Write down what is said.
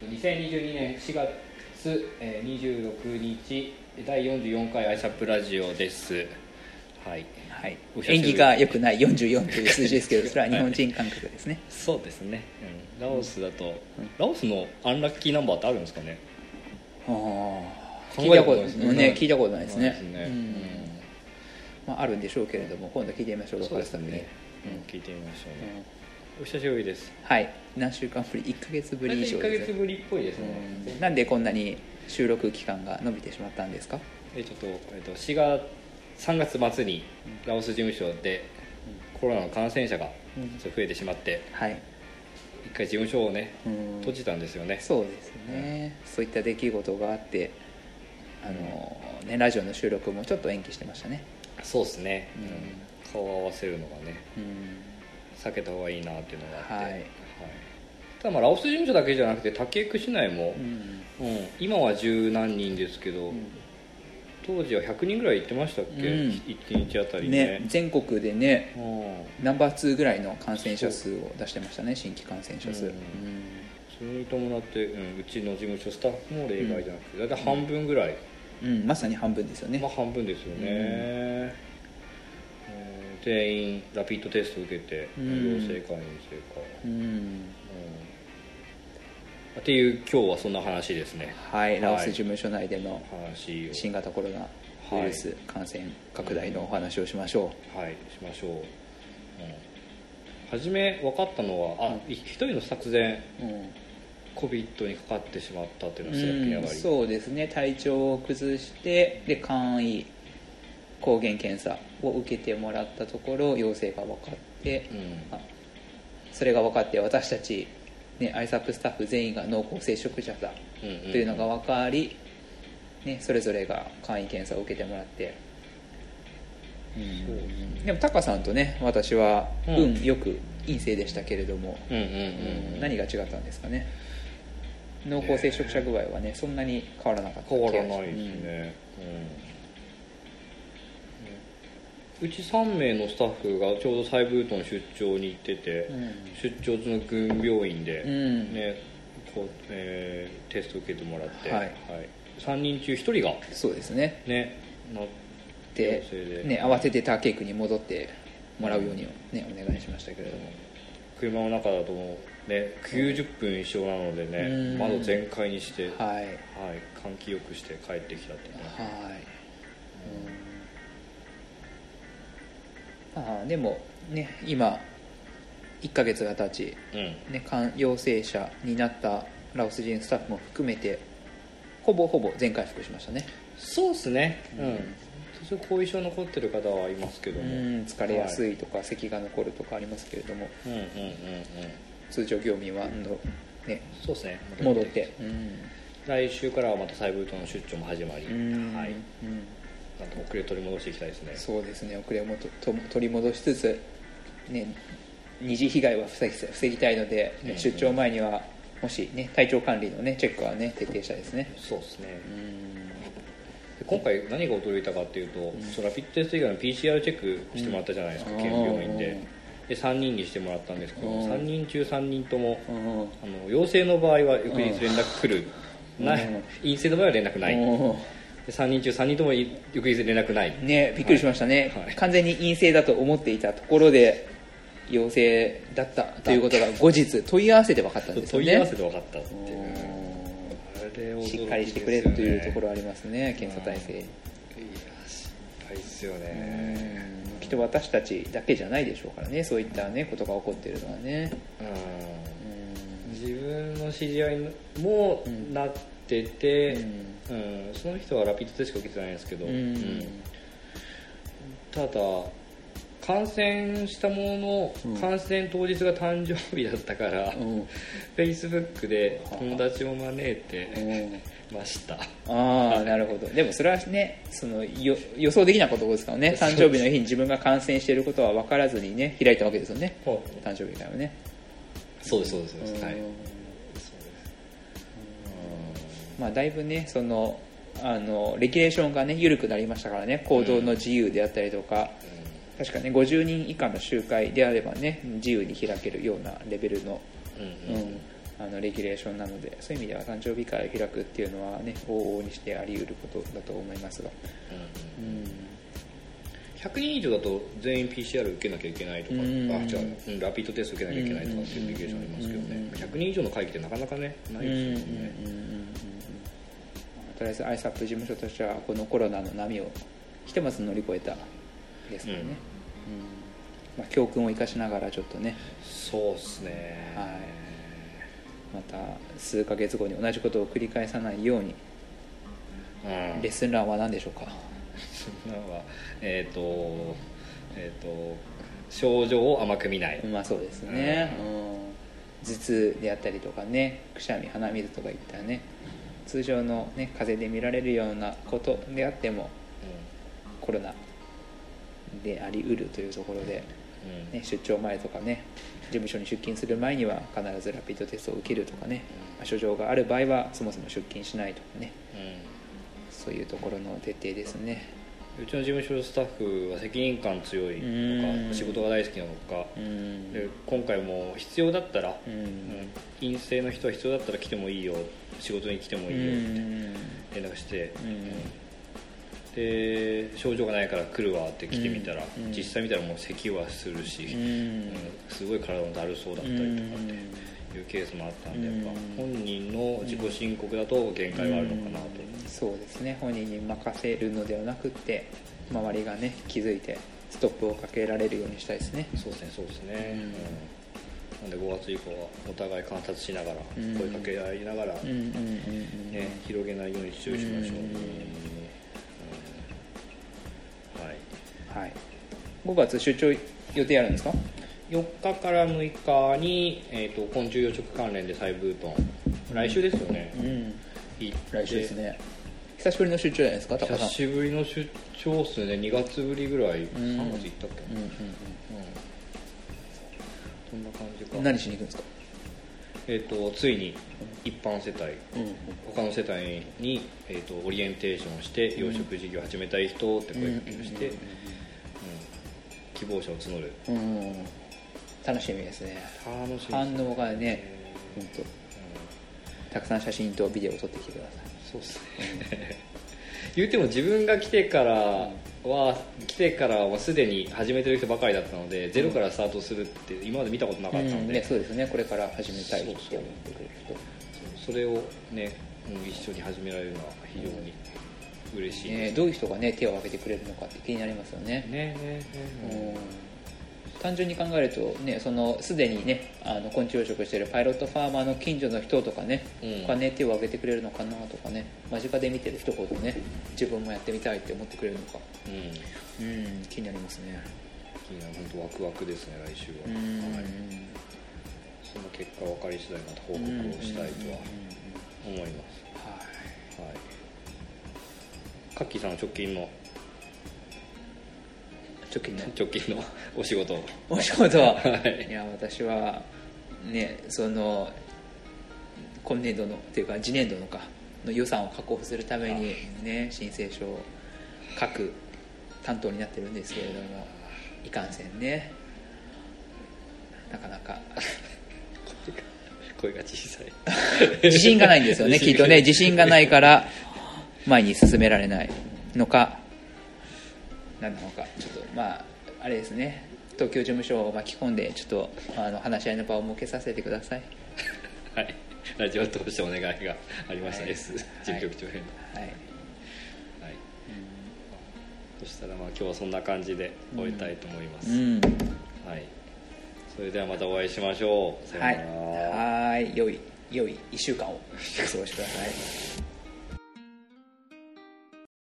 2022年4月えー26日第44回アイサップラジオです。はい。はい。お久しぶり。縁起が良くない44という数字ですけどそれは日本人感覚ですね。そうですね、うん、ラオスだと、ラオスのアンラッキーナンバーってあるんですかね。ああ考聞いたことないですね。ね聞いたことないですね。ね。うん。まあ、あるんでしょうけれども今度聞いてみましょうローカルスタッフにね、うん、聞いてみましょうね、お久しぶりです。はい。何週間ぶり？1か月ぶり以上1ヶです月ぶりっぽいですね、うん。なんでこんなに収録期間が伸びてしまったんですか？えちょっと,、えっと4月3月末にラオス事務所でコロナの感染者が増えてしまってはい。一回事務所をねうん。閉じたんですよね。そうですね、そういった出来事があってあの、ね、ラジオの収録もちょっと延期してましたね。そうですね、うんうん。顔を合わせるのがね。うん避けた方がいいなっていうのがあって、はい。ただまあラオス事務所だけじゃなくて竹区市内もう、ん。うん。今は十何人ですけど、当時は100人ぐらい行ってましたっけ、うん。一日あたりね。ね全国でねうん。ナンバー2ぐらいの感染者数を出してましたね新規感染者数、うん。それに伴って、うん、うちの事務所スタッフも例外じゃなくて大体半分ぐらい、うん。うんまさに半分ですよね、まあ半分ですよね、えー全員ラピッドテスト受けて、うん。陽性か陰性か、うん。うん。っていう今日はそんな話ですね。はいラオスはい。事務所内での新型コロナウイルス感染拡大のお話をしましょはい。しましょう、うん、初め分かったのはあ一人の作前う、うん、COVID にかかってしまったっていうのはそうですね。体調を崩してで簡易抗原検査を受けてもらったところ陽性が分かって、うん。あそれが分かって私たち、ね、アイサップスタッフ全員が濃厚接触者だというのが分かり、ね、それぞれが簡易検査を受けてもらって、そうですねでもタカさんとね私はうん。運よく陰性でしたけれども、何が違ったんですかね？濃厚接触者具合はねそんなに変わらなかった変わらないですね、うん、うち3名のスタッフがちょうどサイブートの出張に行ってて、うん。出張中の軍病院で、うん。ねこうえーテスト受けてもらって、はい。3人中1人がそうですね。ねなで陽性で。ね慌ててターケイクに戻ってもらうように、ね、お願いしましたけれども。車の中だともうね90分一緒なのでねうん。窓全開にして、はい、はい。換気よくして帰ってきたってね。はい、うん、ああでもね今1ヶ月が経ち、うん。ね、感陽性者になったラオス人スタッフも含めてほぼほぼ全回復しましたね。そうですね。うん。多少後遺症残ってる方はいますけどうもん疲れやすはいいとか、咳が残るとかありますけれどもうんうんうんうん。通常業務は、ね、そうですね。戻ってうん。来週からはまたサイブートの出張も始まり、うん。はい。うんなんと遅れ取り戻していきたいですね。そうですね。遅れをもとと取り戻しつつ、ね、二次被害は防ぎ防ぎたいので、ねうん。出張前にはもし、ね、体調管理の、ね、チェックは、ね、徹底したいですね。そうですね。うん。で今回何が驚いたかっていうと、そのラピッドテスト以外の PCR チェックしてもらったじゃないですか、うん。県病院で。うんで3人にしてもらったんですけど、うん。3人中3人ともうん。あの陽性の場合は翌日連絡来る、ない。うん。陰性の場合は連絡ない、3人中3人ともい翌日連絡ない。ねびっくりしましたね、はい。完全に陰性だと思っていたところで陽性だったということが後日問い合わせで分かったんですよね。問い合わせで分かったっていう。ね。しっかりしてくれというところはありますね検査体制。いや心配ですよね。うん。きっと私たちだけじゃないでしょうからねそういったねことが起こっているのはね。うん。自分の知り合いもなってて、うん。うんその人はラピッドしか受けてないんですけど、うんうんただ感染したものうん。の感染当日が誕生日だったから、うん。フェイスブックで友達を招いてうん。ました、ああなるほど。でもそれはねそのよ予想できなことですからね。誕生日の日に自分が感染していることは分からずにね開いたわけですよね。誕生日会をね。そうですそうです。そうです、はいまあだいぶねそのあのレギュレーションがね緩くなりましたからね。行動の自由であったりとか、確かね50人以下の集会であればね自由に開けるようなレベルの、うんうん。うんうんあのレギュレーションなのでそういう意味では誕生日会を開くっていうのはね往々にしてあり得ることだと思いますが。うん100人以上だと全員 PCR 受けなきゃいけないとか、うん。あ違ううんラピードテスト受けなきゃいけないとかっていうレギュレーションありますけどね、うん100人以上の会議ってなかなかねないですよね、うんうんうんうんうんとりあえず ISAP 事務所としてはこのコロナの波をひとまず乗り越えたですからね、うん。うん。まあ、教訓を生かしながらちょっとね。そうっすね。はい。また数ヶ月後に同じことを繰り返さないように。うん。レッスンランは何でしょうか？えっ、とえっ、と症状を甘く見ない、まあそうですね、うん、頭痛であったりとかねくしゃみ鼻水とかいったね通常の、ね、風邪で見られるようなことであってもコロナでありうるというところで、うん。ね、出張前とかね事務所に出勤する前には必ずラピードテストを受けるとかね、まあ症状がある場合はそもそも出勤しないとかねうそういうところの徹底ですね。んうちの事務所のスタッフは責任感強いうん。のか仕事が大好きなのか。うん。で今回も必要だったら、陰性の人は必要だったら来てもいいよ仕事に来てもういいよってん。連絡して、うん。で症状がないから来るわって来てみたら、うん。実際見たらもう咳はするし、すごい体もだるそうだったりとかっていうケースもあったんで、やっぱうん。本人の自己申告だと限界があるのかなと、そうですね。本人に任せるのではなくって周りがね気づいてストップをかけられるようにしたいですね。そうですねそうですね、うん。うん。なんで5月以降はお互い観察しながら、うん。声かけ合いながら、うんうんうんうん。ね、広げないように注意しましょう、うん。うん。はい。はい。5月出張予定あるんですか？4日から6日に、えー、と昆虫養殖関連で再ブートン。来週ですよね、うん。来週ですね。久しぶりの出張じゃないですか久しぶりの出張っすね。2月ぶりぐらい、ん。3月行ったっけ、うんうんな感じか。うん何しに行くんですか？えっ、とついに一般世帯うん他の世帯に、えー、とオリエンテーションして養殖事業始めたい人って声かけをして、うん希望者を募る。うんうん楽しみですね。楽しみ。反応がね本当うんたくさん写真とビデオを撮ってきてくださそうっすね。言うても自分が来てからは来てからはすでに始めてる人ばかりだったのでゼロからスタートするって今まで見たことなかったい、うので、ん。ね、そうですね。これから始めたいって思ってそうそう。くれる人それをねうん一緒に始められるのは非常に嬉しいねです。どういう人がね手を挙げてくれるのかって気になりますよねねねね。うん単純に考えるとねそのすでにねあの昆虫養殖してるパイロットファーマーの近所の人とかね、うん。他ね手を挙げてくれるのかなとかね間近で見てる人ほどね自分もやってみたいって思ってくれるのか。うん。うん気になりますね。いいな本当ワクワクですね来週は、うん。はい、その結果分かり次第また報告をしたいとは思います、ははい。カッキーさんの直近のい直近の直近のお仕事。お仕事。は、はい。いや私はねその今年度のっていうか次年度のかの予算を確保するためにね申請書を書く担当になってるんですけれどもいかんせんね。なかなか。声が小さい。自信がないんですよね きっとね。自信がないから前に進められないのか何なのかちょっとまああれですね。東京事務所を巻き込んでちょっとあの話し合いの場を設けさせてください。はい。ラジオを通してお願いがありましたはい。事務局長編。はい。はい、そしたらまあ今日はそんな感じで終えたいと思います、うん。はい。それではまたお会いしましょう。さようはないら、はーい。良い良い1週間をお過ごしください